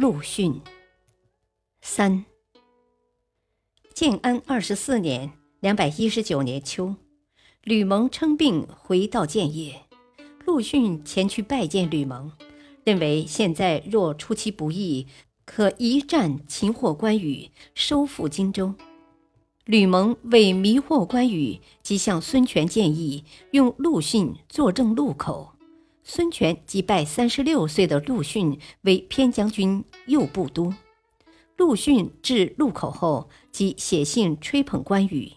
陆逊。三。建安二十四年（两百一十九年秋），吕蒙称病回到建业，陆逊前去拜见吕蒙，认为现在若出其不意，可一战擒获关羽，收复荆州。吕蒙为迷惑关羽，即向孙权建议用陆逊坐镇路口。孙权即拜三十六岁的陆逊为偏将军、右部都。陆逊至路口后，即写信吹捧关羽，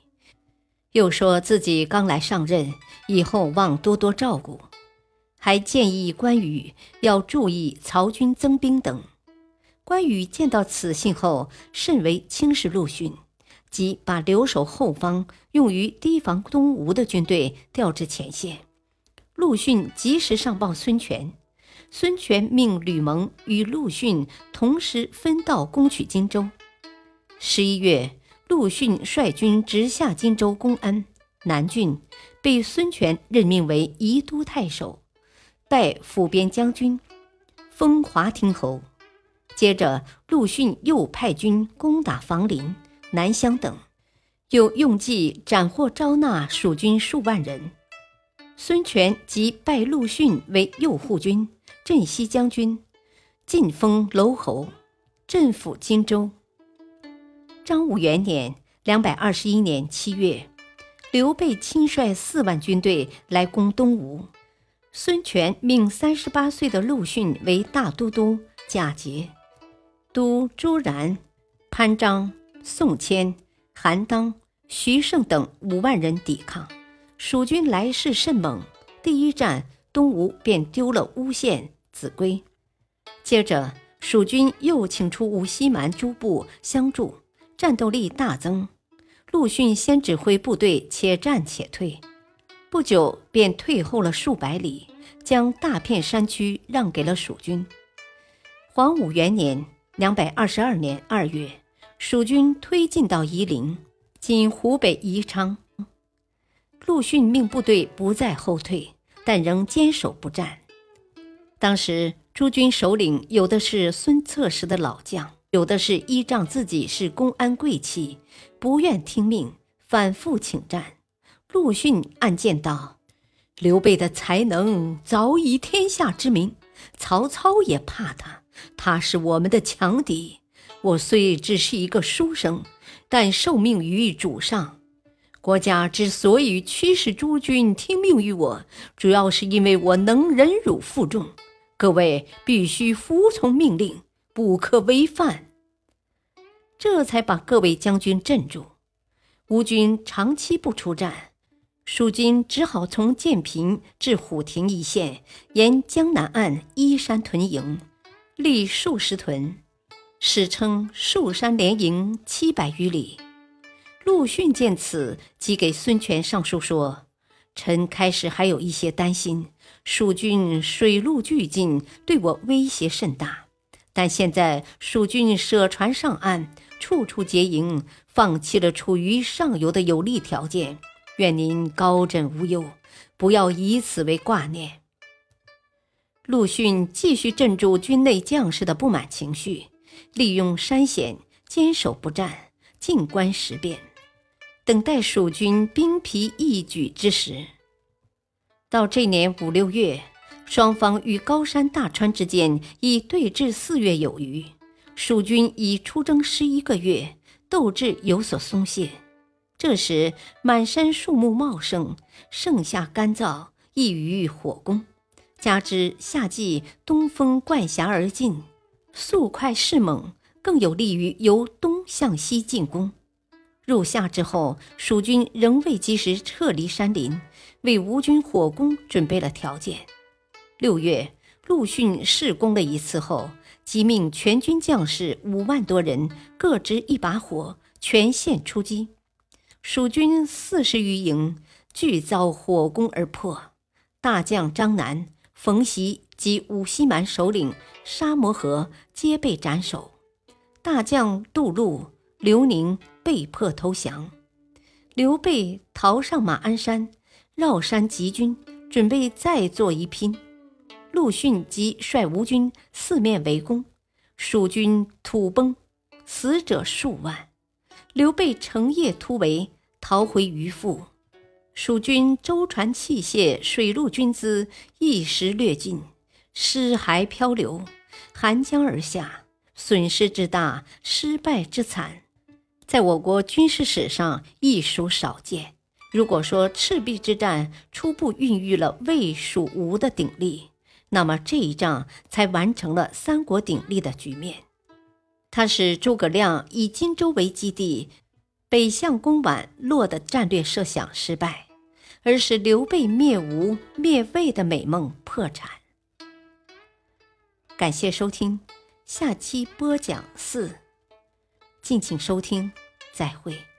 又说自己刚来上任，以后望多多照顾，还建议关羽要注意曹军增兵等。关羽见到此信后，甚为轻视陆逊，即把留守后方、用于提防东吴的军队调至前线。陆逊及时上报孙权，孙权命吕蒙与陆逊同时分道攻取荆州。十一月，陆逊率军直下荆州公安南郡，被孙权任命为宜都太守，拜辅边将军，封华亭侯。接着，陆逊又派军攻打房陵、南乡等，又用计斩获招纳蜀军数万人。孙权即拜陆逊为右护军、镇西将军，晋封楼侯，镇抚荆州。张武元年（两百二十一年）七月，刘备亲率四万军队来攻东吴，孙权命三十八岁的陆逊为大都督，假节，督朱然、潘璋、宋谦、韩当、徐盛等五万人抵抗。蜀军来势甚猛，第一战东吴便丢了乌县、秭归。接着，蜀军又请出吴西蛮诸部相助，战斗力大增。陆逊先指挥部队且战且退，不久便退后了数百里，将大片山区让给了蜀军。黄武元年（两百二十二年）二月，蜀军推进到夷陵（今湖北宜昌）。陆逊命部队不再后退，但仍坚守不战。当时诸军首领有的是孙策时的老将，有的是依仗自己是公安贵戚，不愿听命，反复请战。陆逊暗见道：“刘备的才能早已天下知名，曹操也怕他，他是我们的强敌。我虽只是一个书生，但受命于主上。”国家之所以驱使诸军听命于我，主要是因为我能忍辱负重。各位必须服从命令，不可违反。这才把各位将军镇住。吴军长期不出战，蜀军只好从建平至虎亭一线，沿江南岸依山屯营，立数十屯，史称“数山连营”七百余里。陆逊见此，即给孙权上书说：“臣开始还有一些担心，蜀军水陆俱进，对我威胁甚大。但现在蜀军舍船上岸，处处结营，放弃了处于上游的有利条件。愿您高枕无忧，不要以此为挂念。”陆逊继续镇住军内将士的不满情绪，利用山险，坚守不战，静观时变。等待蜀军兵疲易举之时，到这年五六月，双方与高山大川之间已对峙四月有余，蜀军已出征十一个月，斗志有所松懈。这时满山树木茂盛，盛夏干燥，易于火攻，加之夏季东风贯峡而进，速快势猛，更有利于由东向西进攻。入夏之后，蜀军仍未及时撤离山林，为吴军火攻准备了条件。六月，陆逊试攻了一次后，即命全军将士五万多人各执一把火，全线出击。蜀军四十余营俱遭火攻而破。大将张南、冯习及五溪蛮首领沙摩河皆被斩首。大将杜陆、刘宁被迫投降。刘备逃上马鞍山，绕山集军，准备再做一拼。陆逊即率吴军四面围攻，蜀军土崩，死者数万。刘备乘夜突围，逃回鱼腹。蜀军舟船器械、水陆军资一时掠尽，尸骸漂流，寒江而下，损失之大，失败之惨，在我国军事史上亦属少见。如果说赤壁之战初步孕育了魏、蜀、吴的鼎立，那么这一仗才完成了三国鼎立的局面。它是诸葛亮以荆州为基地，北向攻宛洛的战略设想失败，而使刘备灭吴灭魏的美梦破产。感谢收听，下期播讲四，敬请收听，再会。